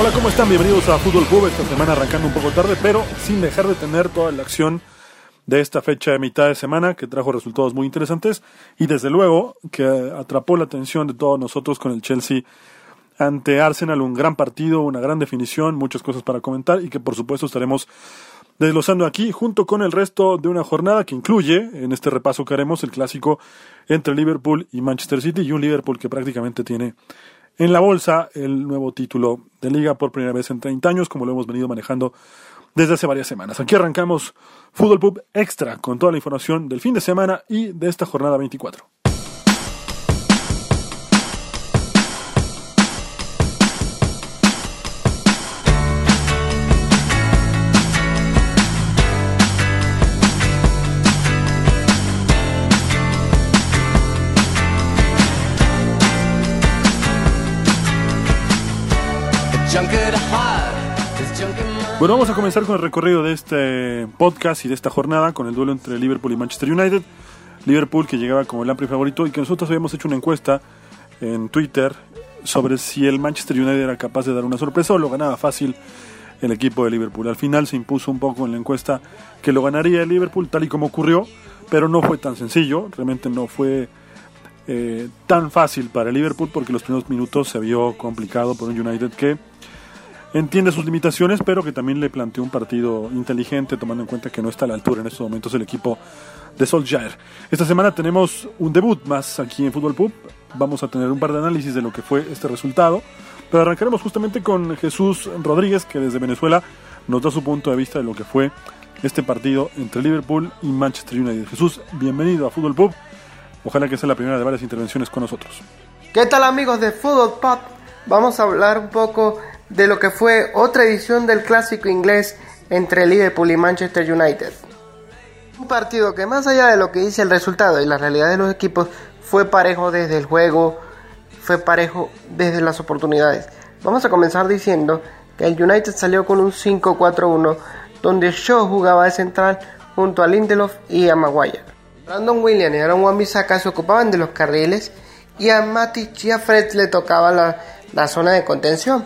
Hola, ¿cómo están? Bienvenidos a Fútbol Pub. Esta semana arrancando un poco tarde, pero sin dejar de tener toda la acción de esta fecha de mitad de semana que trajo resultados muy interesantes y desde luego que atrapó la atención de todos nosotros con el Chelsea ante Arsenal, un gran partido, una gran definición, muchas cosas para comentar y que por supuesto estaremos desglosando aquí junto con el resto de una jornada que incluye en este repaso que haremos el clásico entre Liverpool y Manchester City y un Liverpool que prácticamente tiene en la bolsa el nuevo título de liga por primera vez en 30 años, como lo hemos venido manejando desde hace varias semanas. Aquí arrancamos Fútbol Pub Extra con toda la información del fin de semana y de esta jornada 24. Bueno, vamos a comenzar con el recorrido de este podcast y de esta jornada con el duelo entre Liverpool y Manchester United. Liverpool que llegaba como el amplio favorito y que nosotros habíamos hecho una encuesta en Twitter sobre si el Manchester United era capaz de dar una sorpresa o lo ganaba fácil el equipo de Liverpool. Al final se impuso un poco en la encuesta que lo ganaría el Liverpool tal y como ocurrió, pero no fue tan sencillo, realmente no fue eh, tan fácil para el Liverpool porque los primeros minutos se vio complicado por un United que entiende sus limitaciones, pero que también le planteó un partido inteligente, tomando en cuenta que no está a la altura en estos momentos el equipo de Solskjaer. Esta semana tenemos un debut más aquí en Fútbol Pub. Vamos a tener un par de análisis de lo que fue este resultado, pero arrancaremos justamente con Jesús Rodríguez, que desde Venezuela nos da su punto de vista de lo que fue este partido entre Liverpool y Manchester United. Jesús, bienvenido a Fútbol Pub. Ojalá que sea la primera de varias intervenciones con nosotros. ¿Qué tal amigos de Football Pub? Vamos a hablar un poco de lo que fue otra edición del clásico inglés entre Liverpool y Manchester United. Un partido que más allá de lo que dice el resultado y la realidad de los equipos fue parejo desde el juego, fue parejo desde las oportunidades. Vamos a comenzar diciendo que el United salió con un 5-4-1 donde Shaw jugaba de central junto a Lindelof y a Maguire. Brandon Williams y Aaron Wan-Bissaka se ocupaban de los carriles y a Matic y a Fred le tocaba la, la zona de contención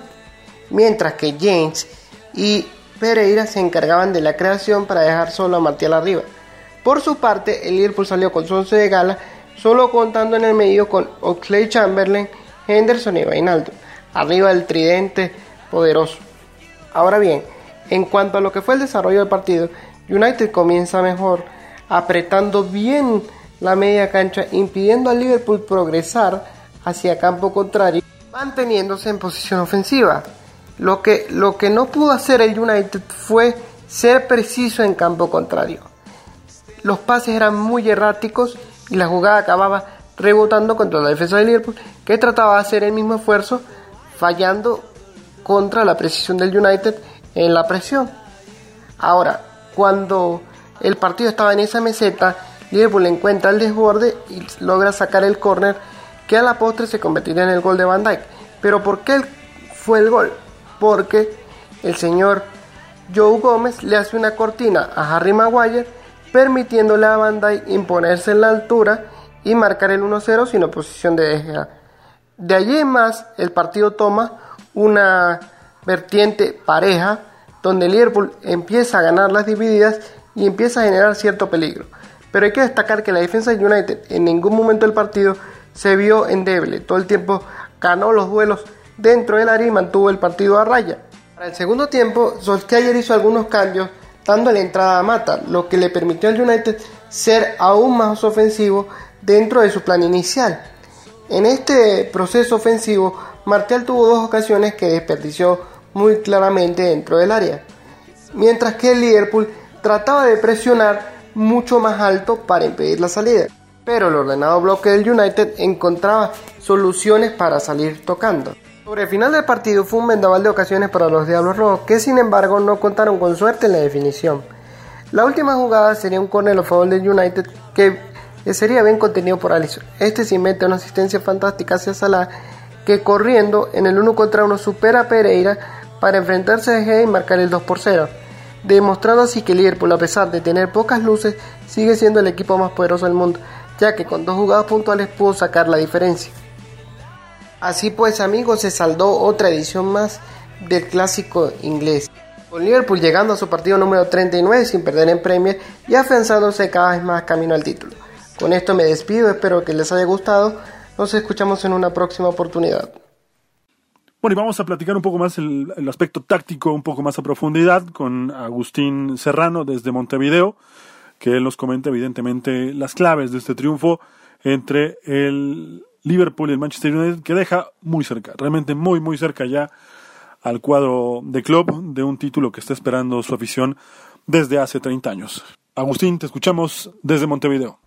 mientras que James y Pereira se encargaban de la creación para dejar solo a Martial arriba. Por su parte, el Liverpool salió con su once de gala, solo contando en el medio con Oxley Chamberlain, Henderson y Wijnaldum, arriba del tridente poderoso. Ahora bien, en cuanto a lo que fue el desarrollo del partido, United comienza mejor, apretando bien la media cancha, impidiendo al Liverpool progresar hacia campo contrario, manteniéndose en posición ofensiva. Lo que, lo que no pudo hacer el United fue ser preciso en campo contrario. Los pases eran muy erráticos y la jugada acababa rebotando contra la defensa del Liverpool, que trataba de hacer el mismo esfuerzo, fallando contra la precisión del United en la presión. Ahora, cuando el partido estaba en esa meseta, Liverpool encuentra el desborde y logra sacar el córner que a la postre se convertiría en el gol de Van Dijk. Pero ¿por qué fue el gol? Porque el señor Joe Gómez le hace una cortina a Harry Maguire, permitiéndole a Dijk imponerse en la altura y marcar el 1-0 sin oposición de De Gea. De allí en más, el partido toma una vertiente pareja, donde Liverpool empieza a ganar las divididas y empieza a generar cierto peligro. Pero hay que destacar que la defensa de United en ningún momento del partido se vio endeble. Todo el tiempo ganó los duelos dentro del área y mantuvo el partido a raya. Para el segundo tiempo, Solskjaer hizo algunos cambios dando la entrada a Mata, lo que le permitió al United ser aún más ofensivo dentro de su plan inicial. En este proceso ofensivo, Martial tuvo dos ocasiones que desperdició muy claramente dentro del área, mientras que el Liverpool trataba de presionar mucho más alto para impedir la salida. Pero el ordenado bloque del United encontraba soluciones para salir tocando. Sobre el final del partido fue un vendaval de ocasiones para los Diablos Rojos, que sin embargo no contaron con suerte en la definición. La última jugada sería un corner a favor del United que sería bien contenido por Alisson. Este se mete una asistencia fantástica hacia Salah, que corriendo en el 1 contra 1 supera a Pereira para enfrentarse a G y marcar el 2 por 0 demostrando así que Liverpool, a pesar de tener pocas luces, sigue siendo el equipo más poderoso del mundo, ya que con dos jugadas puntuales pudo sacar la diferencia. Así pues amigos, se saldó otra edición más del clásico inglés, con Liverpool llegando a su partido número 39 sin perder en Premier y afianzándose cada vez más camino al título. Con esto me despido, espero que les haya gustado, nos escuchamos en una próxima oportunidad. Bueno, y vamos a platicar un poco más el, el, aspecto táctico, un poco más a profundidad, con Agustín Serrano desde Montevideo, que él nos comenta evidentemente las claves de este triunfo entre el Liverpool y el Manchester United, que deja muy cerca, realmente muy, muy cerca ya al cuadro de club de un título que está esperando su afición desde hace 30 años. Agustín, te escuchamos desde Montevideo.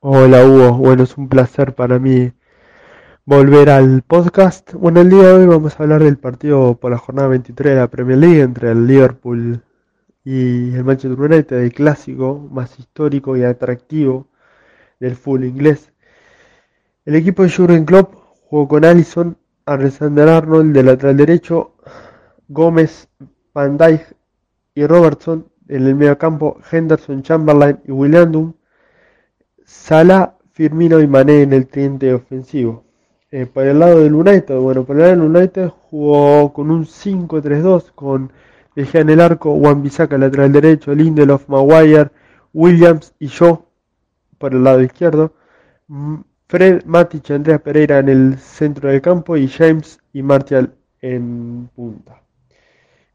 Hola Hugo, bueno, es un placer para mí volver al podcast. Bueno, el día de hoy vamos a hablar del partido por la jornada 23 de la Premier League entre el Liverpool y el Manchester United, el clásico más histórico y atractivo del fútbol inglés. El equipo de Jurgen Klopp jugó con Allison, Alexander Arnold de lateral derecho, Gómez, Van Dijk y Robertson en el medio campo, Henderson, Chamberlain y William Salah, Firmino y Mané en el tridente ofensivo. Eh, por el lado del United, bueno, por el lado del United jugó con un 5-3-2 con De Gea en el arco, Juan Bisaca lateral derecho, Lindelof, Maguire, Williams y yo por el lado izquierdo, Fred, Matic y Pereira en el centro del campo y James y Martial en punta.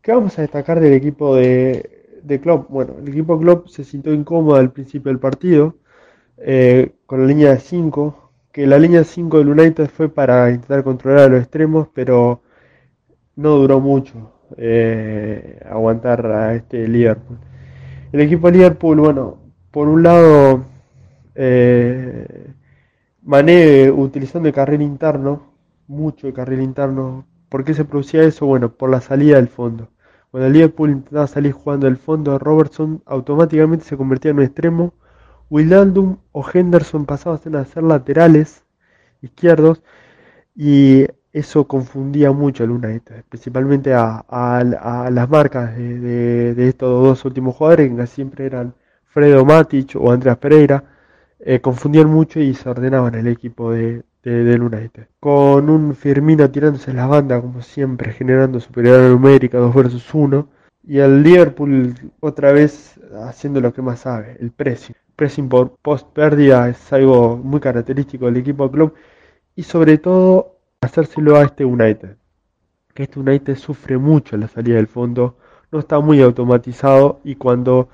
¿Qué vamos a destacar del equipo de, de Klopp? Bueno, el equipo Klopp se sintió incómodo al principio del partido, eh, con la línea de 5, que la línea 5 del United fue para intentar controlar a los extremos, pero no duró mucho eh, aguantar a este Liverpool. El equipo Liverpool, bueno, por un lado, eh, Mané utilizando el carril interno, mucho el carril interno. ¿Por qué se producía eso? Bueno, por la salida del fondo. Cuando el Liverpool intentaba salir jugando del fondo, Robertson automáticamente se convertía en un extremo Wijnaldum o Henderson pasaban a ser laterales izquierdos y eso confundía mucho al United, principalmente a, las marcas de, estos dos últimos jugadores, que siempre eran Fredo Matic o Andreas Pereira, eh, confundían mucho y se ordenaban el equipo de, del United. Con un Firmino tirándose la banda, como siempre, generando superioridad numérica 2 versus 1, y el Liverpool otra vez haciendo lo que más sabe, el precio pressing por post pérdida es algo muy característico del equipo club y sobre todo hacérselo a este United. Que este United sufre mucho en la salida del fondo, no está muy automatizado y cuando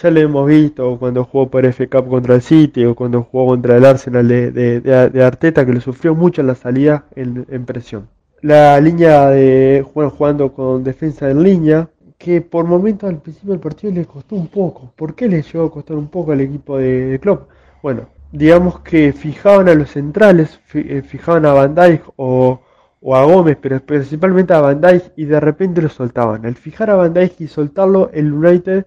ya lo hemos visto cuando jugó por F Cup contra el City o cuando jugó contra el Arsenal de, de, Arteta que lo sufrió mucho en la salida en, en presión. La línea de jugando con defensa en línea, que por momentos al principio del partido le costó un poco. ¿Por qué le llegó a costar un poco al equipo de, de Klopp? Bueno, digamos que fijaban a los centrales, eh, fijaban a Van Dijk o, o, a Gómez, pero principalmente a Van Dijk y de repente lo soltaban. Al fijar a Van Dijk y soltarlo, el United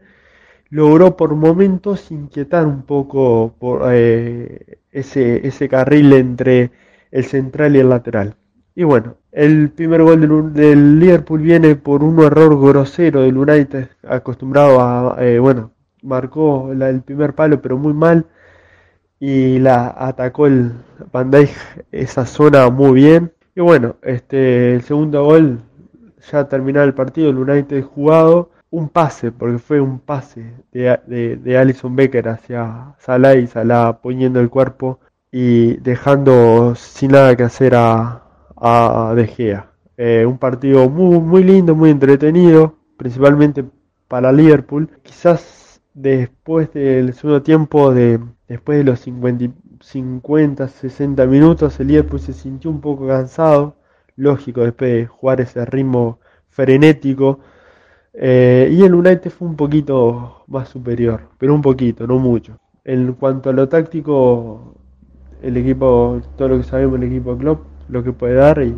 logró por momentos inquietar un poco por, eh, ese, ese carril entre el central y el lateral. Y bueno, el primer gol del, Liverpool viene por un error grosero del United, acostumbrado a, eh, bueno, marcó el primer palo pero muy mal y la atacó el Van esa zona muy bien. Y bueno, este el segundo gol ya terminado el partido, el United jugado, un pase, porque fue un pase de, de, de Alison Becker hacia Salah y Salah poniendo el cuerpo y dejando sin nada que hacer a, a De Gea. Eh, un partido muy, muy lindo, muy entretenido, principalmente para Liverpool. Quizás después del segundo tiempo, de, después de los 50, 50, 60 minutos, el Liverpool se sintió un poco cansado. Lógico, después de jugar ese ritmo frenético. Eh, y el United fue un poquito más superior, pero un poquito, no mucho. En cuanto a lo táctico, el equipo, todo lo que sabemos el equipo Klopp, lo que puede dar y,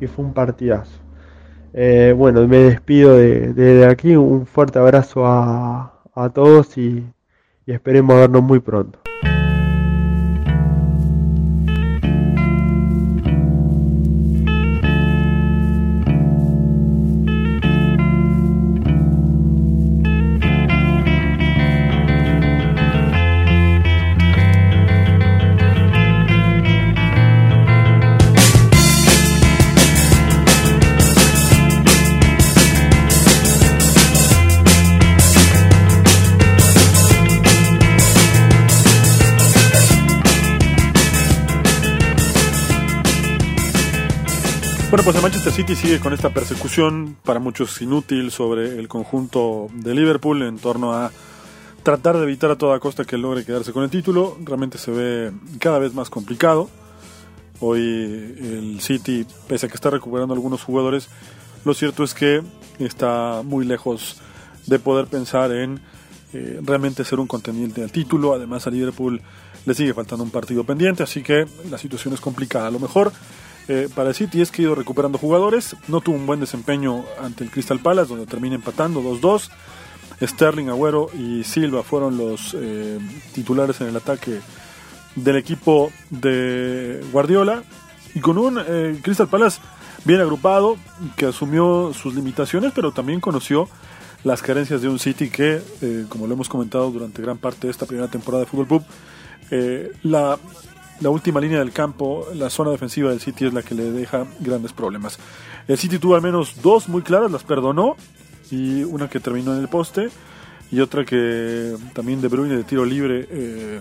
y fue un partidazo. Eh, bueno, me despido de, de, aquí, un fuerte abrazo a, a todos y, y esperemos vernos muy pronto. Bueno, pues el Manchester City sigue con esta persecución, para muchos inútil, sobre el conjunto de Liverpool en torno a tratar de evitar a toda costa que logre quedarse con el título. Realmente se ve cada vez más complicado. Hoy el City, pese a que está recuperando algunos jugadores, lo cierto es que está muy lejos de poder pensar en eh, realmente ser un contendiente al título. Además a Liverpool le sigue faltando un partido pendiente, así que la situación es complicada. A lo mejor eh, para el City es que ha ido recuperando jugadores. No tuvo un buen desempeño ante el Crystal Palace, donde termina empatando 2-2. Sterling, Agüero y Silva fueron los eh, titulares en el ataque del equipo de Guardiola. Y con un eh, Crystal Palace bien agrupado, que asumió sus limitaciones, pero también conoció las carencias de un City que, como lo hemos comentado durante gran parte de esta primera temporada de Fútbol eh, la la última línea del campo, la zona defensiva del City es la que le deja grandes problemas. El City tuvo al menos dos muy claras, las perdonó, y una que terminó en el poste, y otra que también de Bruyne de tiro libre eh,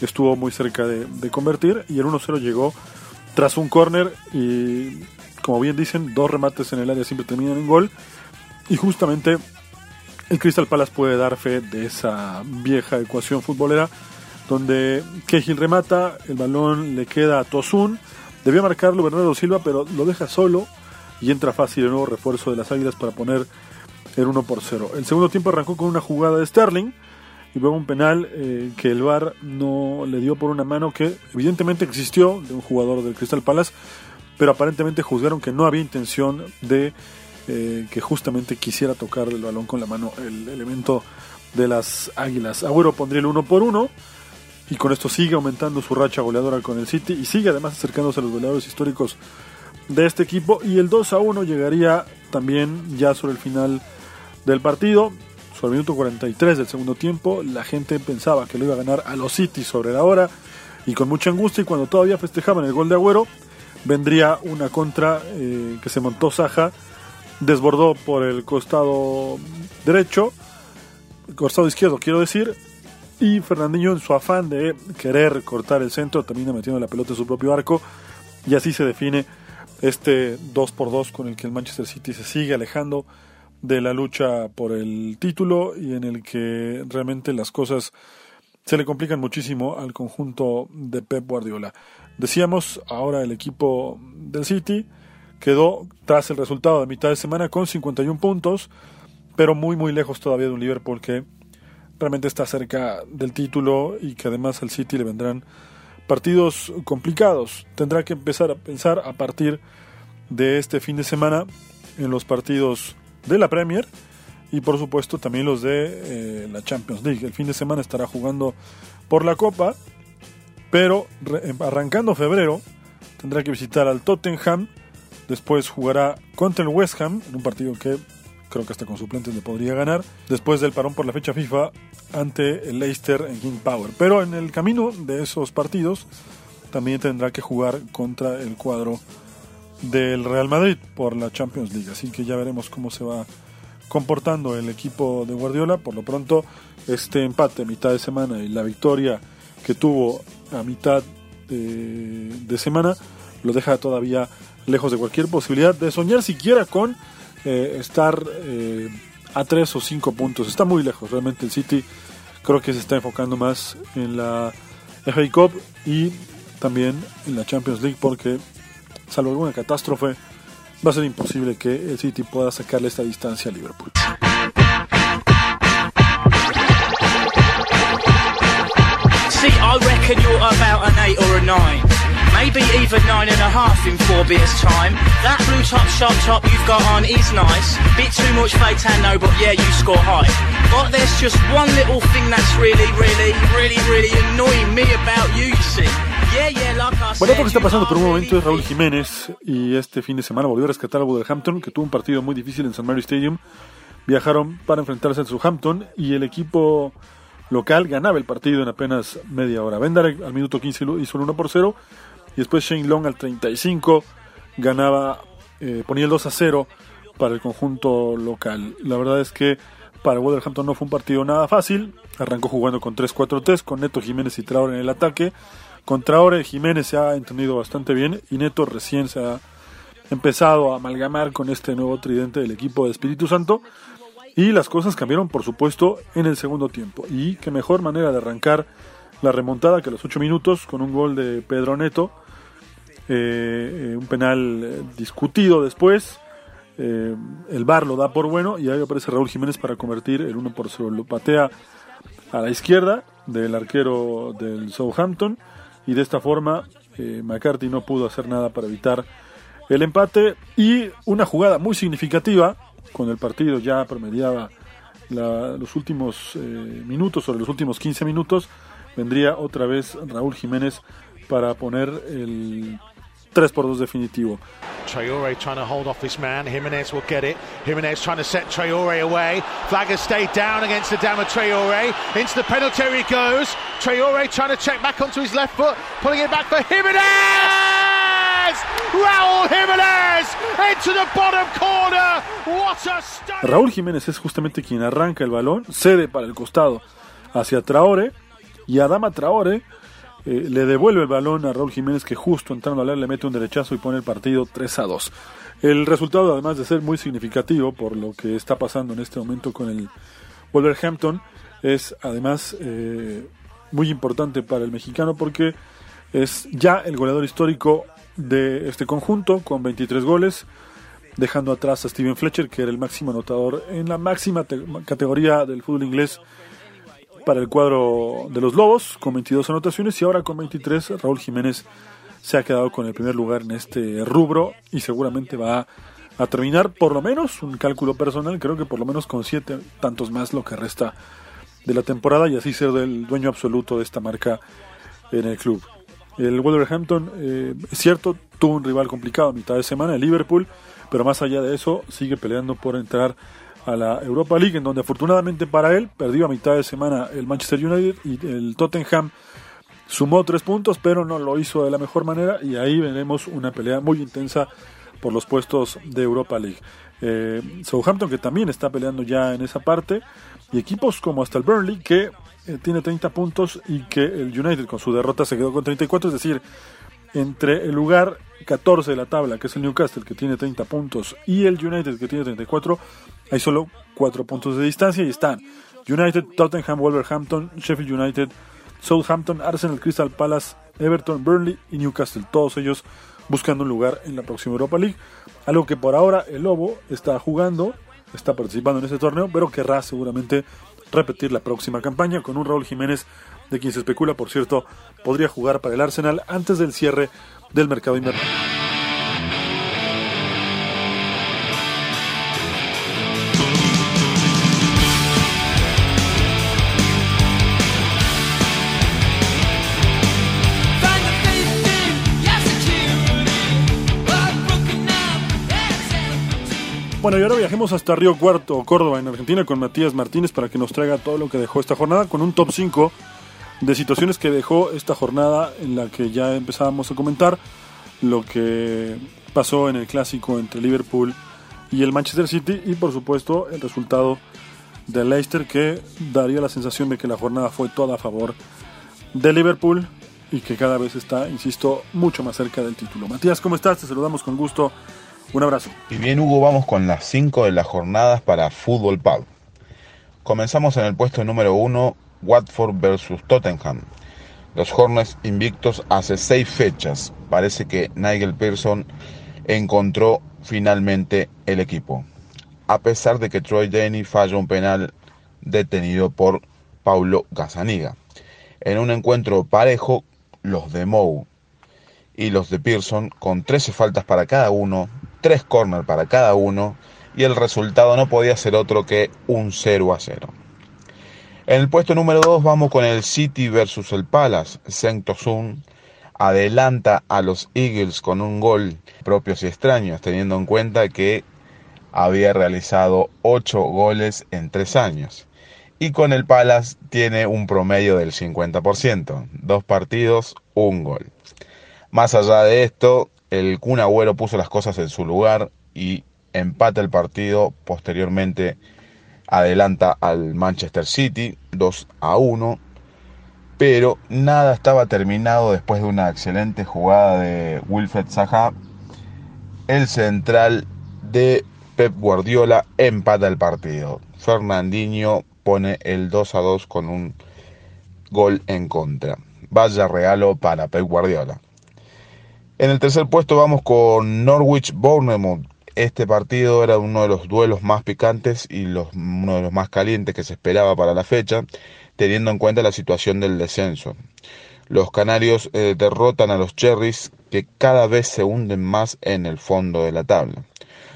estuvo muy cerca de, de convertir, y el 1-0 llegó tras un córner, y como bien dicen, dos remates en el área siempre terminan en gol, y justamente el Crystal Palace puede dar fe de esa vieja ecuación futbolera donde Cahill remata, el balón le queda a Tosun, debió marcarlo Bernardo Silva, pero lo deja solo y entra fácil el nuevo refuerzo de las Águilas para poner el 1 por 0. El segundo tiempo arrancó con una jugada de Sterling y luego un penal eh, que el VAR no le dio por una mano que evidentemente existió de un jugador del Crystal Palace, pero aparentemente juzgaron que no había intención de eh, que justamente quisiera tocar el balón con la mano el elemento de las Águilas. Agüero pondría el 1 por 1 y con esto sigue aumentando su racha goleadora con el City y sigue además acercándose a los goleadores históricos de este equipo. Y el 2 a 1 llegaría también ya sobre el final del partido, sobre el minuto 43 del segundo tiempo, la gente pensaba que lo iba a ganar a los City sobre la hora. Y con mucha angustia y cuando todavía festejaban el gol de Agüero vendría una contra eh, que se montó Saja, desbordó por el costado derecho, costado izquierdo quiero decir, y Fernandinho en su afán de querer cortar el centro termina metiendo la pelota en su propio arco y así se define este 2 por 2 con el que el Manchester City se sigue alejando de la lucha por el título y en el que realmente las cosas se le complican muchísimo al conjunto de Pep Guardiola. Decíamos, ahora el equipo del City quedó tras el resultado de mitad de semana con 51 puntos, pero muy muy lejos todavía de un Liverpool que realmente está cerca del título y que además al City le vendrán partidos complicados. Tendrá que empezar a pensar a partir de este fin de semana en los partidos de la Premier y por supuesto también los de eh, la Champions League. El fin de semana estará jugando por la Copa, pero arrancando febrero tendrá que visitar al Tottenham, después jugará contra el West Ham en un partido que creo que hasta con suplentes le podría ganar, después del parón por la fecha FIFA ante el Leicester en King Power. Pero en el camino de esos partidos también tendrá que jugar contra el cuadro del Real Madrid por la Champions League. Así que ya veremos cómo se va comportando el equipo de Guardiola. Por lo pronto, este empate a mitad de semana y la victoria que tuvo a mitad de, de semana lo deja todavía lejos de cualquier posibilidad de soñar siquiera con eh, estar eh, a 3 o 5 puntos. Está muy lejos, realmente el City creo que se está enfocando más en la FA Cup y también en la Champions League porque salvo alguna catástrofe va a ser imposible que el City pueda sacarle esta distancia a Liverpool. See, I reckon you're about an eight or a nine. Maybe even nine and a half in four beers time. That blue top sharp top you've got on is nice. Bit too much fake no, but yeah, you score high. But there's just one little thing that's really, really, really, really annoying me about you, you see. Yeah, yeah, like I Bueno, otro que está pasando por un momento es Raúl Jiménez y este fin de semana volvió a rescatar al Wolverhampton que tuvo un partido muy difícil en St. Mary Stadium. Viajaron para enfrentarse al Southampton y el equipo local ganaba el partido en apenas media hora. Bendarek al minuto 15 lo- hizo el 1 por 0 y después Shane Long al 35 ganaba, eh, ponía el 2 a 0 para el conjunto local. La verdad es que para Wolverhampton no fue un partido nada fácil. Arrancó jugando con 3-4-3 con Neto Jiménez y Traore en el ataque. Con Traore Jiménez se ha entendido bastante bien y Neto recién se ha empezado a amalgamar con este nuevo tridente del equipo de Espíritu Santo. Y las cosas cambiaron, por supuesto, en el segundo tiempo. Y qué mejor manera de arrancar la remontada que los 8 minutos con un gol de Pedro Neto. Eh, eh, un penal eh, discutido después. El VAR lo da por bueno y ahí aparece Raúl Jiménez para convertir el 1 por 0. Lo patea a la izquierda del arquero del Southampton y de esta forma McCarthy no pudo hacer nada para evitar el empate y una jugada muy significativa cuando el partido ya promediaba los últimos minutos sobre los últimos 15 minutos vendría otra vez Raúl Jiménez para poner el 3 por 2 definitivo. Traore trying to hold off this man. Jimenez will get it. Jimenez trying to set Traore away. Flag has stayed down against the Dama Traore. Into the penalty area he goes. Traore trying to check back onto his left foot. Pulling it back for Jimenez! Raul Jimenez into the bottom corner. What a. Raúl Jiménez es justamente quien arranca el balón, cede para el costado hacia Traore y Adama Traore eh, le devuelve el balón a Raúl Jiménez que justo entrando al área le mete un derechazo y pone el partido 3 a 2. El resultado además de ser muy significativo por lo que está pasando en este momento con el Wolverhampton es además eh, muy importante para el mexicano porque es ya el goleador histórico de este conjunto con 23 goles dejando atrás a Steven Fletcher, que era el máximo anotador en la máxima te- categoría del fútbol inglés para el cuadro de los Lobos, con 22 anotaciones, y ahora con 23 Raúl Jiménez se ha quedado con el primer lugar en este rubro y seguramente va a terminar por lo menos, un cálculo personal, creo que por lo menos con siete tantos más lo que resta de la temporada y así ser el dueño absoluto de esta marca en el club. El Wolverhampton, eh, es cierto, tuvo un rival complicado a mitad de semana, el Liverpool, pero más allá de eso, sigue peleando por entrar a la Europa League, en donde afortunadamente para él perdió a mitad de semana el Manchester United y el Tottenham sumó tres puntos, pero no lo hizo de la mejor manera y ahí veremos una pelea muy intensa por los puestos de Europa League. Eh, Southampton que también está peleando ya en esa parte y equipos como hasta el Burnley que eh, tiene 30 puntos y que el United con su derrota se quedó con 34, es decir, entre el lugar 14 de la tabla, que es el Newcastle, que tiene 30 puntos, y el United, que tiene 34, hay solo 4 puntos de distancia y están United, Tottenham, Wolverhampton, Sheffield United, Southampton, Arsenal, Crystal Palace, Everton, Burnley y Newcastle, todos ellos buscando un lugar en la próxima Europa League. Algo que por ahora el Lobo está jugando, está participando en ese torneo, pero querrá seguramente repetir la próxima campaña con un Raúl Jiménez, de quien se especula, por cierto, podría jugar para el Arsenal antes del cierre del mercado invernal. Bueno, y ahora viajemos hasta Río Cuarto, Córdoba, en Argentina, con Matías Martínez para que nos traiga todo lo que dejó esta jornada, con un top 5 de situaciones que dejó esta jornada en la que ya empezábamos a comentar lo que pasó en el clásico entre Liverpool y el Manchester City y por supuesto el resultado de Leicester que daría la sensación de que la jornada fue toda a favor de Liverpool y que cada vez está, insisto, mucho más cerca del título. Matías, ¿cómo estás? Te saludamos con gusto. Un abrazo. Y bien, Hugo, vamos con las 5 de las jornadas para Fútbol Pub. Comenzamos en el puesto número 1, Watford versus Tottenham. Los Hornets invictos hace seis fechas. Parece que Nigel Pearson encontró finalmente el equipo. A pesar de que Troy Denny falla un penal detenido por Paulo Gazaniga. En un encuentro parejo, los de Mou y los de Pearson, con 13 faltas para cada uno, 3 corners para cada uno, y el resultado no podía ser otro que un 0 a 0. En el puesto número 2 vamos con el City versus el Palace. Tosun adelanta a los Eagles con un gol propios y extraños, teniendo en cuenta que había realizado 8 goles en 3 años. Y con el Palace tiene un promedio del 50%. Dos partidos, un gol. Más allá de esto, el Kun puso las cosas en su lugar y empata el partido. Posteriormente adelanta al Manchester City 2 a 1. Pero nada estaba terminado después de una excelente jugada de Wilfred Zaha. El central de Pep Guardiola empata el partido. Fernandinho pone el 2 a 2 con un gol en contra. Vaya regalo para Pep Guardiola. En el tercer puesto vamos con Norwich Bournemouth. Este partido era uno de los duelos más picantes y los, uno de los más calientes que se esperaba para la fecha, teniendo en cuenta la situación del descenso. Los canarios eh, derrotan a los Cherries que cada vez se hunden más en el fondo de la tabla.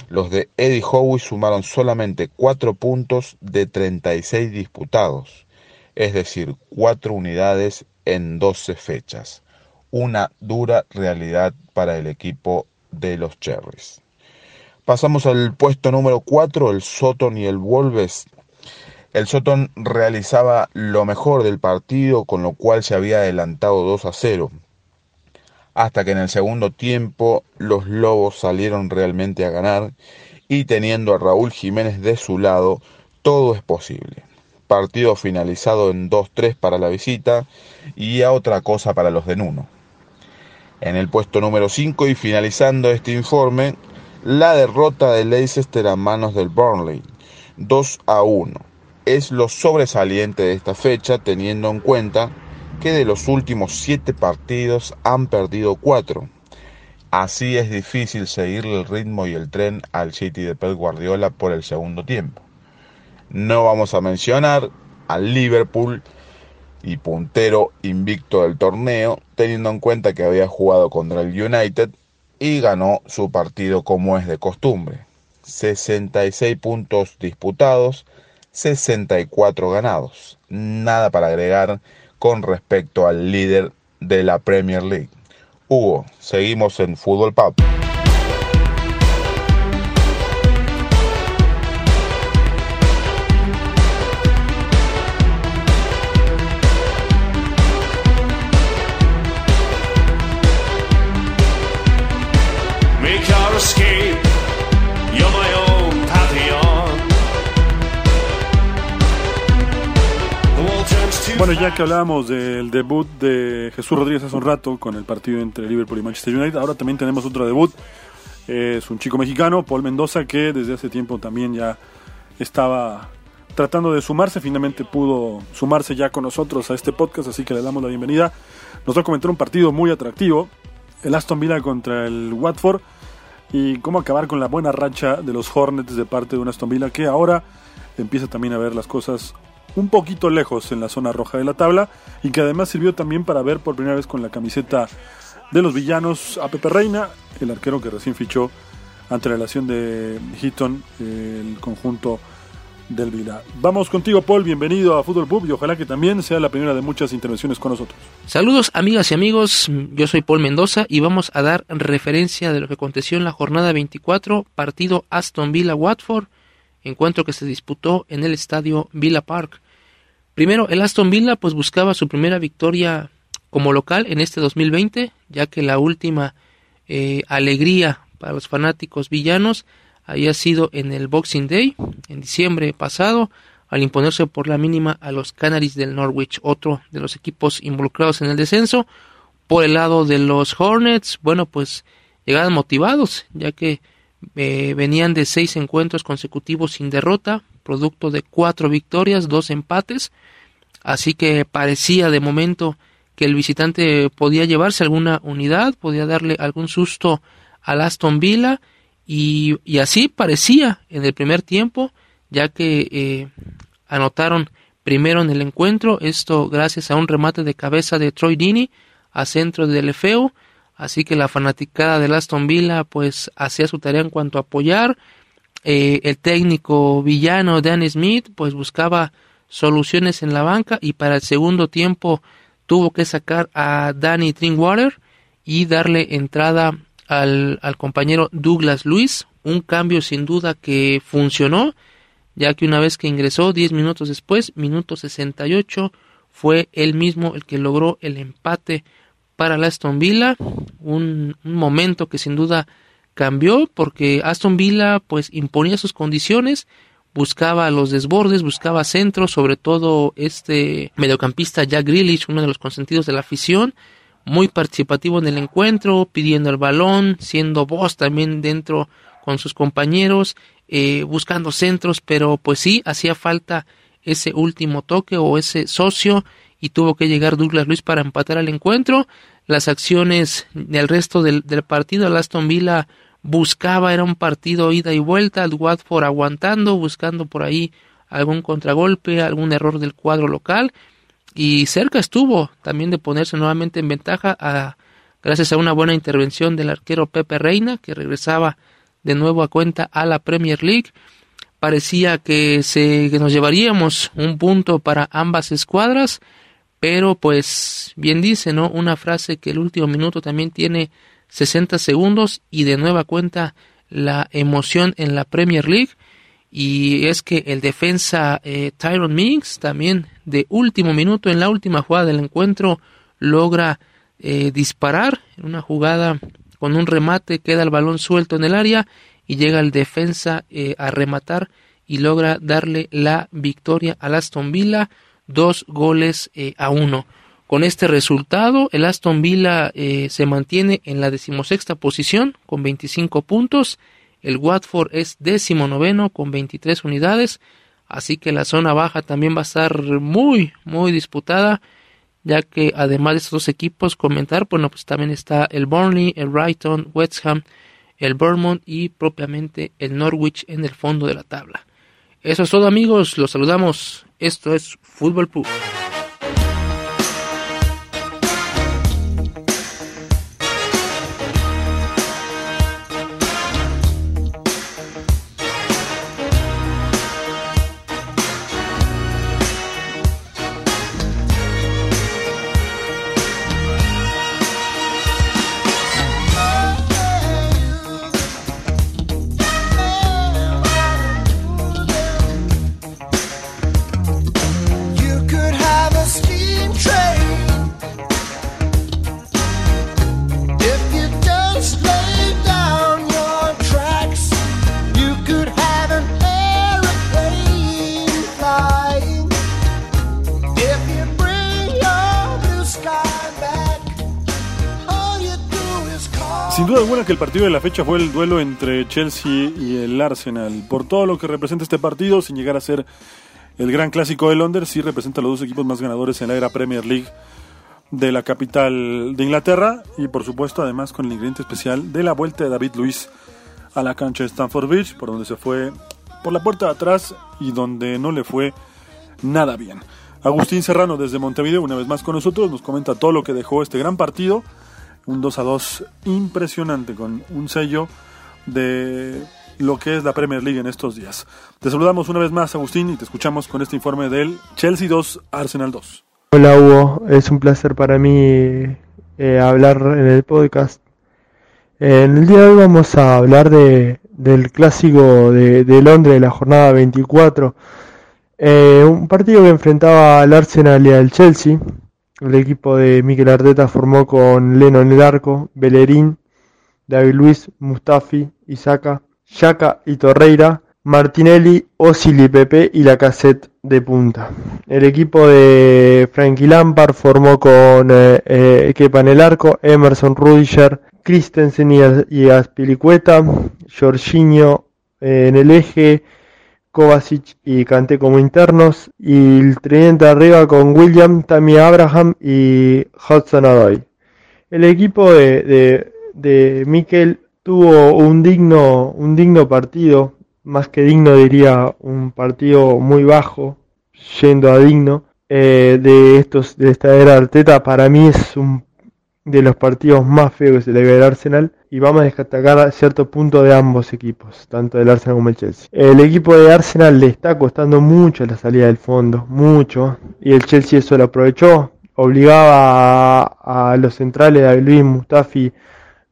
Los de Eddie Howe sumaron solamente 4 puntos de 36 disputados, es decir, 4 unidades en 12 fechas una dura realidad para el equipo de los Cherries. Pasamos al puesto número 4, el Soton y el Wolves. El Soton realizaba lo mejor del partido, con lo cual se había adelantado 2 a 0. Hasta que en el segundo tiempo los Lobos salieron realmente a ganar y teniendo a Raúl Jiménez de su lado, todo es posible. Partido finalizado en 2-3 para la visita y a otra cosa para los de Nuno. En el puesto número 5 y finalizando este informe, la derrota de Leicester a manos del Burnley, 2 a 1. Es lo sobresaliente de esta fecha teniendo en cuenta que de los últimos 7 partidos han perdido 4. Así es difícil seguirle el ritmo y el tren al City de Pep Guardiola por el segundo tiempo. No vamos a mencionar al Liverpool y puntero invicto del torneo, teniendo en cuenta que había jugado contra el United y ganó su partido como es de costumbre. 66 puntos disputados, 64 ganados. Nada para agregar con respecto al líder de la Premier League. Hugo, seguimos en Fútbol Pub. Que hablábamos del debut de Jesús Rodríguez hace un rato con el partido entre Liverpool y Manchester United, ahora también tenemos otro debut. Es un chico mexicano, Paul Mendoza, que desde hace tiempo también ya estaba tratando de sumarse, finalmente pudo sumarse ya con nosotros a este podcast, así que le damos la bienvenida. Nos va a comentar un partido muy atractivo, el Aston Villa contra el Watford, y cómo acabar con la buena racha de los Hornets de parte de un Aston Villa que ahora empieza también a ver las cosas un poquito lejos en la zona roja de la tabla y que además sirvió también para ver por primera vez con la camiseta de los villanos a Pepe Reina, el arquero que recién fichó ante la relación de Hitton, el conjunto del Vila. Vamos contigo, Paul, bienvenido a Fútbol Pub y ojalá que también sea la primera de muchas intervenciones con nosotros. Saludos, amigas y amigos, yo soy Paul Mendoza y vamos a dar referencia de lo que aconteció en la jornada 24, partido Aston Villa-Watford, encuentro que se disputó en el estadio Villa Park. Primero, el Aston Villa pues buscaba su primera victoria como local en este 2020, ya que la última eh, alegría para los fanáticos villanos había sido en el Boxing Day, en diciembre pasado, al imponerse por la mínima a los Canaries del Norwich, otro de los equipos involucrados en el descenso. Por el lado de los Hornets, bueno, pues llegaban motivados, ya que eh, venían de seis encuentros consecutivos sin derrota, producto de cuatro victorias, dos empates, así que parecía de momento que el visitante podía llevarse alguna unidad, podía darle algún susto al Aston Villa y, así parecía en el primer tiempo, ya que eh, anotaron primero en el encuentro, esto gracias a un remate de cabeza de Troy Dini a centro del Efeo, así que la fanaticada del Aston Villa pues hacía su tarea en cuanto a apoyar, eh, el técnico villano Danny Smith pues buscaba soluciones en la banca y para el segundo tiempo tuvo que sacar a Danny Drinkwater y darle entrada al, al compañero Douglas Luis, un cambio sin duda que funcionó, ya que una vez que ingresó 10 minutos después, minuto 68, fue él mismo el que logró el empate para la Aston Villa, un, un, momento que sin duda cambió porque Aston Villa pues imponía sus condiciones, buscaba los desbordes, buscaba centros, sobre todo este mediocampista Jack Grealish, uno de los consentidos de la afición, muy participativo en el encuentro, pidiendo el balón, siendo voz también dentro con sus compañeros, eh, buscando centros, pero pues sí, hacía falta ese último toque o ese socio tuvo que llegar Douglas Luis para empatar el encuentro. Las acciones del resto del, del partido, el Aston Villa buscaba, era un partido ida y vuelta, el Watford aguantando, buscando por ahí algún contragolpe, algún error del cuadro local y cerca estuvo también de ponerse nuevamente en ventaja a, gracias a una buena intervención del arquero Pepe Reina que regresaba de nuevo a cuenta a la Premier League. Parecía que, se, que nos llevaríamos un punto para ambas escuadras, pero pues bien dice, ¿no? Una frase que el último minuto también tiene 60 segundos y de nueva cuenta la emoción en la Premier League y es que el defensa eh, Tyron Mings también de último minuto en la última jugada del encuentro logra eh, disparar en una jugada con un remate queda el balón suelto en el área y llega el defensa eh, a rematar y logra darle la victoria al Aston Villa dos goles eh, a uno con este resultado, el Aston Villa eh, se mantiene en la decimosexta posición con 25 puntos. El Watford es décimo noveno con 23 unidades. Así que la zona baja también va a estar muy, muy disputada. Ya que además de estos dos equipos, comentar, bueno, pues también está el Burnley, el Brighton, West Ham, el Bournemouth y propiamente el Norwich en el fondo de la tabla. Eso es todo amigos, los saludamos. Esto es Fútbol Pub. Partido de la fecha fue el duelo entre Chelsea y el Arsenal. Por todo lo que representa este partido, sin llegar a ser el gran clásico de Londres, sí representa a los dos equipos más ganadores en la era Premier League de la capital de Inglaterra y por supuesto además con el ingrediente especial de la vuelta de David Luiz a la cancha de Stamford Bridge, por donde se fue por la puerta de atrás y donde no le fue nada bien. Agustín Serrano desde Montevideo, una vez más con nosotros, nos comenta todo lo que dejó este gran partido un 2 a 2 impresionante con un sello de lo que es la Premier League en estos días. Te saludamos una vez más, Agustín, y te escuchamos con este informe del Chelsea 2, Arsenal 2. Hola Hugo, es un placer para mí eh, hablar en el podcast. En el día de hoy vamos a hablar de, del clásico de, de Londres, la jornada 24. Eh, un partido que enfrentaba al Arsenal y al Chelsea. El equipo de Mikel Arteta formó con Leno en el arco, Bellerín, David Luiz, Mustafi, Isaka, Yaka y Torreira, Martinelli, Osili, Pepe y la cassette de punta. El equipo de Frankie Lampard formó con eh, eh, en el arco, Emerson Rudiger, Christensen y, y Aspilicueta, Jorginho eh, en el eje, Kovacic y Kanté como internos, y el tridente arriba con William, Tammy Abraham y Hudson Odoi. El equipo de, de, de Mikel tuvo un digno, un digno partido, más que digno diría un partido muy bajo, yendo a digno, eh, de estos de esta era Arteta, para mí es un de los partidos más feos de la del Arsenal y vamos a destacar cierto punto de ambos equipos, tanto del Arsenal como el Chelsea. El equipo de Arsenal le está costando mucho la salida del fondo, mucho, y el Chelsea eso lo aprovechó, obligaba a, a los centrales, a Luis Mustafi,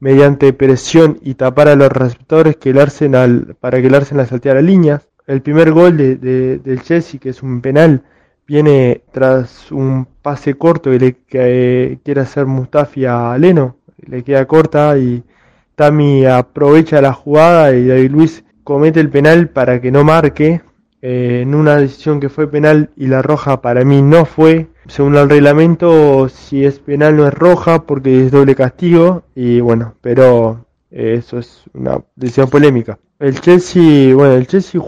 mediante presión y tapar a los receptores que el Arsenal, para que el Arsenal salteara líneas. El primer gol de, de, del Chelsea, que es un penal, viene tras un pase corto que le que, quiere hacer Mustafi a Leno, le queda corta y Tami aprovecha la jugada y David Luis comete el penal para que no marque eh, en una decisión que fue penal y la roja para mí no fue. Según el reglamento, si es penal no es roja porque es doble castigo y bueno, pero eh, eso es una decisión polémica. El Chelsea, bueno, el Chelsea,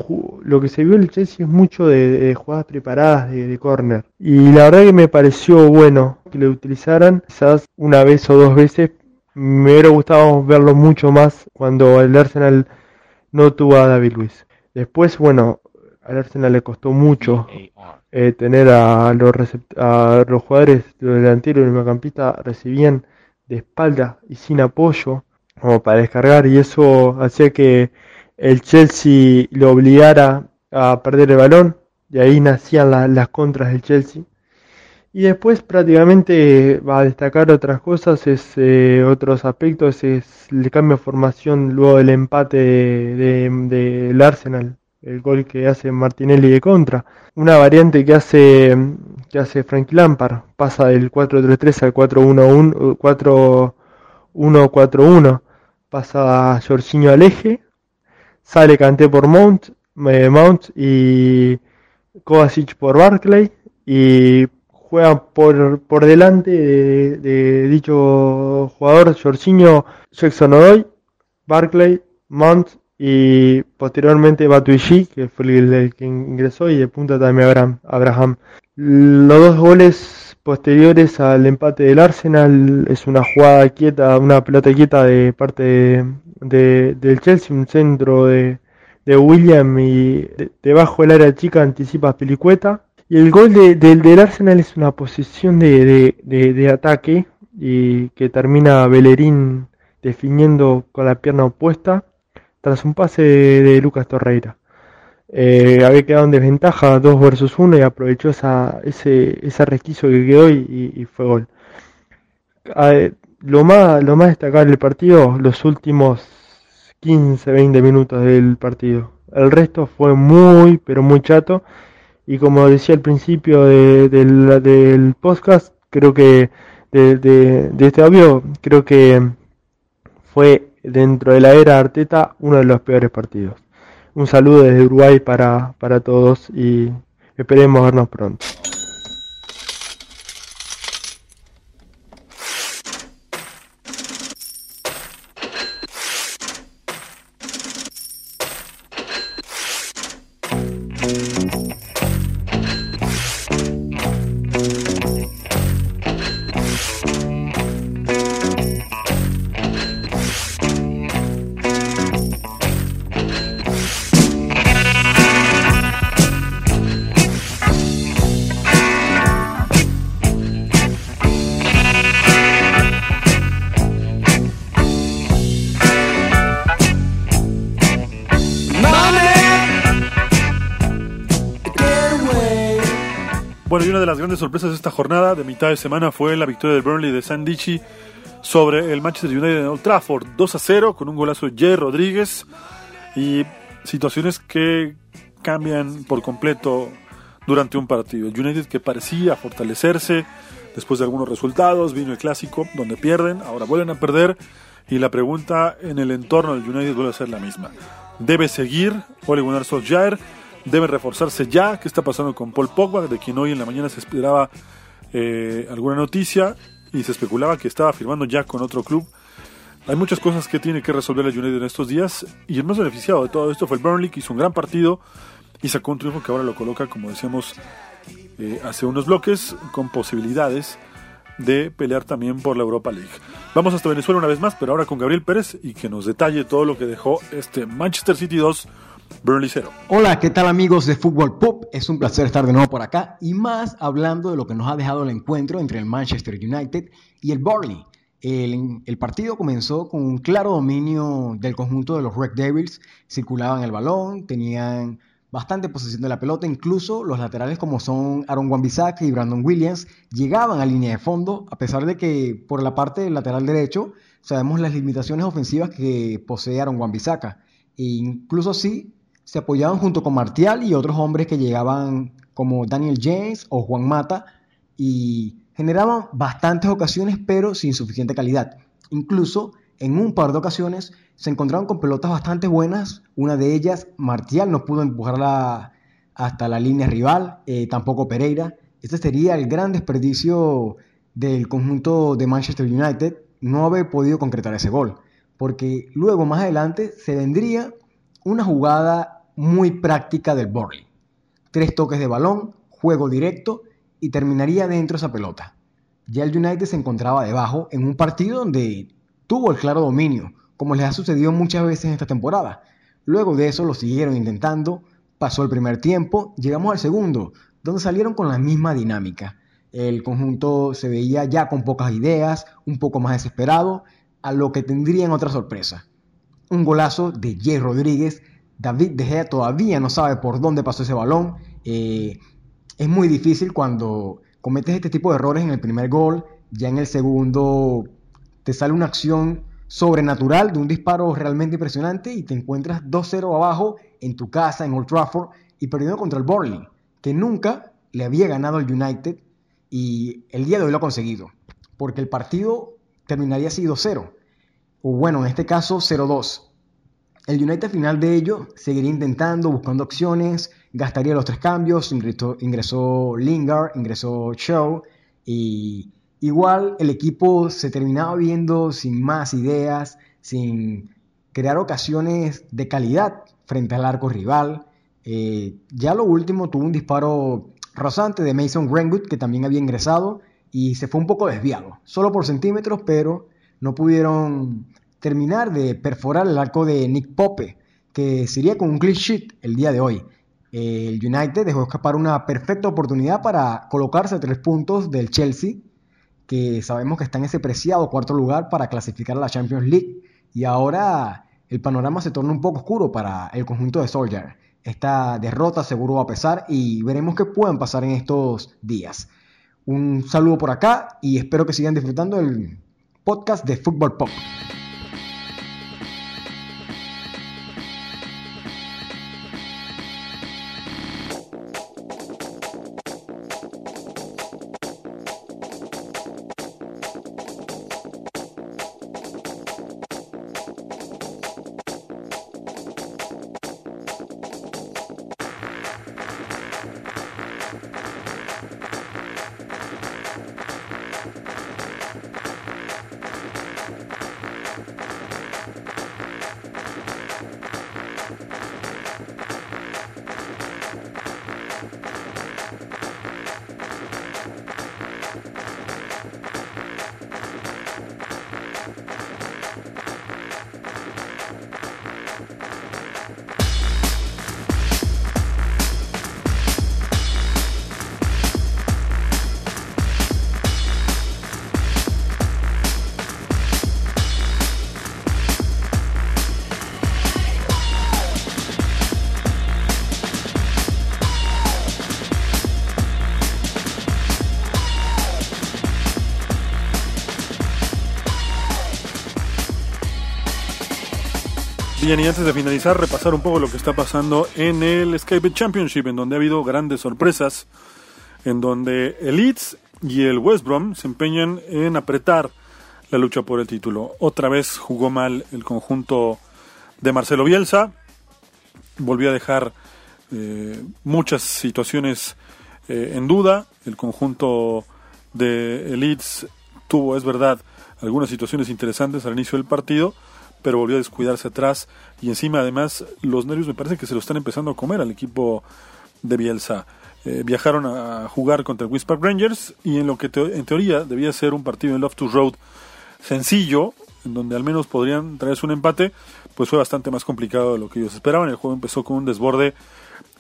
lo que se vio el Chelsea es mucho de, jugadas preparadas de, de. Y la verdad que me pareció bueno que lo utilizaran, quizás una vez o dos veces. Me hubiera gustado verlo mucho más cuando el Arsenal no tuvo a David Luis. Después, bueno, al Arsenal le costó mucho eh, tener a los, a los jugadores delanteros y mediocampista recibían de espalda y sin apoyo como para descargar y eso hacía que el Chelsea lo obligara a perder el balón y ahí nacían la, las contras del Chelsea y después prácticamente va a destacar otras cosas es eh, otros aspectos es el cambio de formación luego del empate del de, de, Arsenal el gol que hace Martinelli de contra. Una variante que hace que hace Frank Lampard, pasa del 4-3-3 al 4-1-1, 4-1-4-1, pasa Jorginho al eje, sale Kanté por Mount, eh, Mount y Kovacic por Barclay y juegan por, por delante de, dicho jugador Jorginho, Jackson Odoy, Barclay, Mount y posteriormente Batuishi, que fue el, el, que ingresó, y de punta también Abraham. Los dos goles posteriores al empate del Arsenal es una jugada quieta, una pelota quieta de parte de, de, del Chelsea, un centro de, de William y de, debajo del área chica anticipa Pelicueta. Y el gol de, del, Arsenal es una posición de, ataque y que termina Bellerín definiendo con la pierna opuesta tras un pase de Lucas Torreira. Eh, había quedado en desventaja 2 versus 1 y aprovechó esa, ese, ese resquicio que quedó y, fue gol. Eh, lo, más, lo más destacable del partido, los últimos 15-20 minutos del partido. El resto fue muy, pero muy chato. Y como decía al principio de, de, del podcast, creo que de, de este audio, creo que fue dentro de la era Arteta uno de los peores partidos. Un saludo desde Uruguay para, para todos y esperemos vernos pronto. Jornada de mitad de semana fue la victoria del Burnley de Sandici sobre el Manchester United en Old Trafford, 2 a 0 con un golazo de Jay Rodríguez y situaciones que cambian por completo durante un partido. El United que parecía fortalecerse después de algunos resultados, vino el clásico donde pierden, ahora vuelven a perder y la pregunta en el entorno del United vuelve a ser la misma. debe seguir Ole Gunnar Solskjaer, debe reforzarse ya. ¿Qué está pasando con Paul Pogba? De quien hoy en la mañana se esperaba eh, alguna noticia y se especulaba que estaba firmando ya con otro club. Hay muchas cosas que tiene que resolver el United en estos días y el más beneficiado de todo esto fue el Burnley que hizo un gran partido y sacó un triunfo que ahora lo coloca, como decíamos eh, hace unos bloques, con posibilidades de pelear también por la Europa League. Vamos hasta Venezuela una vez más, pero ahora con Gabriel Pérez y que nos detalle todo lo que dejó este Manchester City 2, Burnley 0. Hola, ¿qué tal amigos de Fútbol Pop? Es un placer estar de nuevo por acá y más hablando de lo que nos ha dejado el encuentro entre el Manchester United y el Burnley. El, partido comenzó con un claro dominio del conjunto de los Red Devils. Circulaban el balón, tenían bastante posesión de la pelota. Incluso los laterales como son Aaron Wan-Bissaka y Brandon Williams llegaban a línea de fondo, a pesar de que por la parte del lateral derecho sabemos las limitaciones ofensivas que posee Aaron Wan-Bissaka. E incluso así se apoyaban junto con Martial y otros hombres que llegaban como Daniel James o Juan Mata y generaban bastantes ocasiones pero sin suficiente calidad. Incluso en un par de ocasiones se encontraron con pelotas bastante buenas. Una de ellas, Martial no pudo empujarla hasta la línea rival, eh, tampoco Pereira. Este sería el gran desperdicio del conjunto de Manchester United, no haber podido concretar ese gol. Porque luego, más adelante, se vendría una jugada muy práctica del Burnley. Tres toques de balón, juego directo y terminaría dentro esa pelota. Ya el United se encontraba debajo en un partido donde tuvo el claro dominio, como les ha sucedido muchas veces en esta temporada. Luego de eso lo siguieron intentando, pasó el primer tiempo, llegamos al segundo, donde salieron con la misma dinámica. El conjunto se veía ya con pocas ideas, un poco más desesperado, a lo que tendrían otra sorpresa. Un golazo de Jay Rodríguez, David De Gea todavía no sabe por dónde pasó ese balón. Eh, es muy difícil cuando cometes este tipo de errores en el primer gol, ya en el segundo te sale una acción sobrenatural de un disparo realmente impresionante y te encuentras 2-0 abajo en tu casa, en Old Trafford, y perdiendo contra el Burnley, que nunca le había ganado al United y el día de hoy lo ha conseguido, porque el partido terminaría así 2-0, o bueno, en este caso 0-2. El United al final de ello seguiría intentando, buscando opciones, gastaría los tres cambios, ingresó, Lingard, ingresó Shaw y Igual el equipo se terminaba viendo sin más ideas, sin crear ocasiones de calidad frente al arco rival. Eh, ya lo último tuvo un disparo rasante de Mason Greenwood que también había ingresado y se fue un poco desviado, solo por centímetros, pero no pudieron terminar de perforar el arco de Nick Pope, que sería con un clean sheet el día de hoy. El United dejó escapar una perfecta oportunidad para colocarse a tres puntos del Chelsea que sabemos que está en ese preciado cuarto lugar para clasificar a la Champions League. Y ahora el panorama se torna un poco oscuro para el conjunto de Soldier. Esta derrota seguro va a pesar y veremos qué pueden pasar en estos días. Un saludo por acá y espero que sigan disfrutando el podcast de Fútbol Pop. Y antes de finalizar, repasar un poco lo que está pasando en el Skype Championship, en donde ha habido grandes sorpresas, en donde el Leeds y el West Brom se empeñan en apretar la lucha por el título. Otra vez jugó mal el conjunto de Marcelo Bielsa, volvió a dejar eh, muchas situaciones eh, en duda. El conjunto de Leeds tuvo, es verdad, algunas situaciones interesantes al inicio del partido, pero volvió a descuidarse atrás y encima además los nervios me parece que se lo están empezando a comer al equipo de Bielsa. Eh, viajaron a jugar contra el Queen's Park Rangers y en lo que en teoría debía ser un partido en to Road sencillo, en donde al menos podrían traerse un empate, pues fue bastante más complicado de lo que ellos esperaban. El juego empezó con un desborde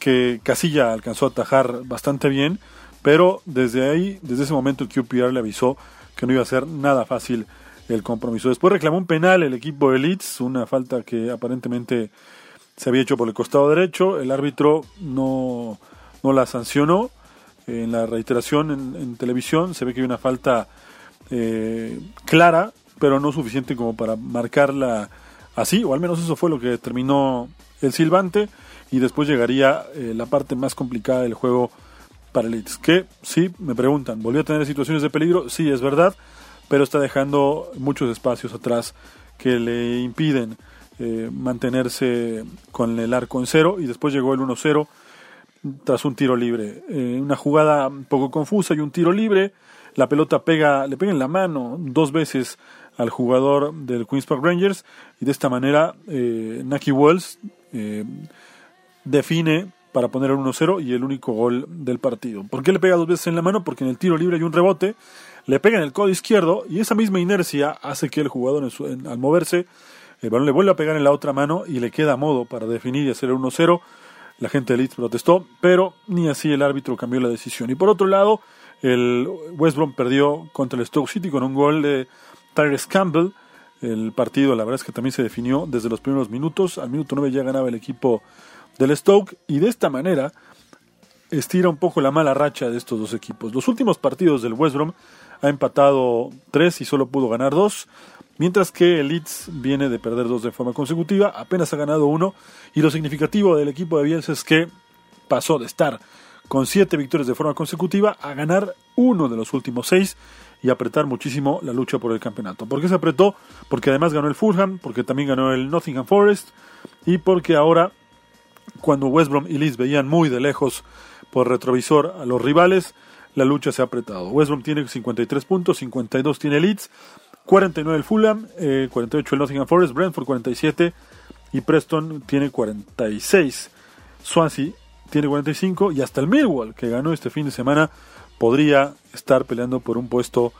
que Casilla alcanzó a atajar bastante bien, pero desde ahí, desde ese momento el QPR le avisó que no iba a ser nada fácil el compromiso. Después reclamó un penal el equipo de Leeds, una falta que aparentemente se había hecho por el costado derecho, el árbitro no, no la sancionó. En la reiteración en, televisión se ve que hay una falta eh, clara, pero no suficiente como para marcarla así, o al menos eso fue lo que determinó el silbante, y después llegaría eh, la parte más complicada del juego para Leeds. Que sí, me preguntan, ¿volvió a tener situaciones de peligro? Sí, es verdad, pero está dejando muchos espacios atrás que le impiden eh, mantenerse con el arco en cero, y después llegó el 1-0 tras un tiro libre. Eh, una jugada un poco confusa y un tiro libre. La pelota pega, le pega en la mano dos veces al jugador del Queens Park Rangers y de esta manera eh, Naki Wells eh, define para poner el 1-0 y el único gol del partido. ¿Por qué le pega dos veces en la mano? Porque en el tiro libre hay un rebote, le pega en el codo izquierdo y esa misma inercia hace que el jugador al moverse el balón le vuelve a pegar en la otra mano y le queda a modo para definir y hacer el 1-0. La gente de Leeds protestó, pero ni así el árbitro cambió la decisión. Y por otro lado, el West Brom perdió contra el Stoke City con un gol de Tyrese Campbell. El partido, la verdad es que también se definió desde los primeros minutos. Al minuto 9 ya ganaba el equipo del Stoke y de esta manera estira un poco la mala racha de estos dos equipos. Los últimos partidos del West Brom ha empatado 3 y solo pudo ganar 2. Mientras que el Leeds viene de perder dos de forma consecutiva, apenas ha ganado uno. Y lo significativo del equipo de Bielsa es que pasó de estar con siete victorias de forma consecutiva a ganar uno de los últimos seis y apretar muchísimo la lucha por el campeonato. ¿Por qué se apretó? Porque además ganó el Fulham, porque también ganó el Nottingham Forest y porque ahora, cuando West Brom y Leeds veían muy de lejos por retrovisor a los rivales, la lucha se ha apretado. West Brom tiene 53 puntos, 52 tiene Leeds 49 el Fulham, 48 eh, el Nottingham Forest, Brentford 47 y Preston tiene 46. Swansea tiene 45 y hasta el Millwall, que ganó este fin de semana, podría estar peleando por un puesto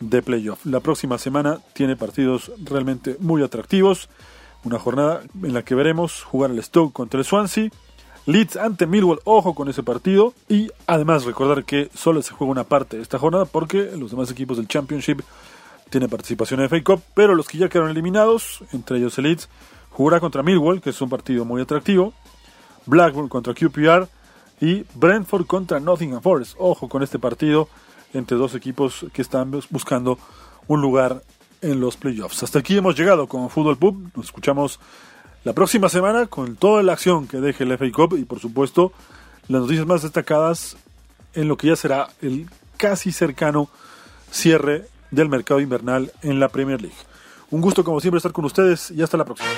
de playoff. La próxima semana tiene partidos realmente muy atractivos. Una jornada en la que veremos jugar el Stoke contra el Swansea. Leeds ante Millwall, ojo con ese partido. Y además recordar que solo se juega una parte de esta jornada porque los demás equipos del Championship tiene participación en FA Cup, pero los que ya quedaron eliminados, entre ellos el Leeds, jugará contra Millwall, que es un partido muy atractivo, Blackburn contra QPR y Brentford contra Nottingham Forest. Ojo con este partido entre dos equipos que están buscando un lugar en los playoffs. Hasta aquí hemos llegado con Fútbol Pub. Nos escuchamos la próxima semana con toda la acción que deje el FA Cup y por supuesto las noticias más destacadas en lo que ya será el casi cercano cierre del mercado invernal en la Premier League. Un gusto como siempre estar con ustedes y hasta la próxima.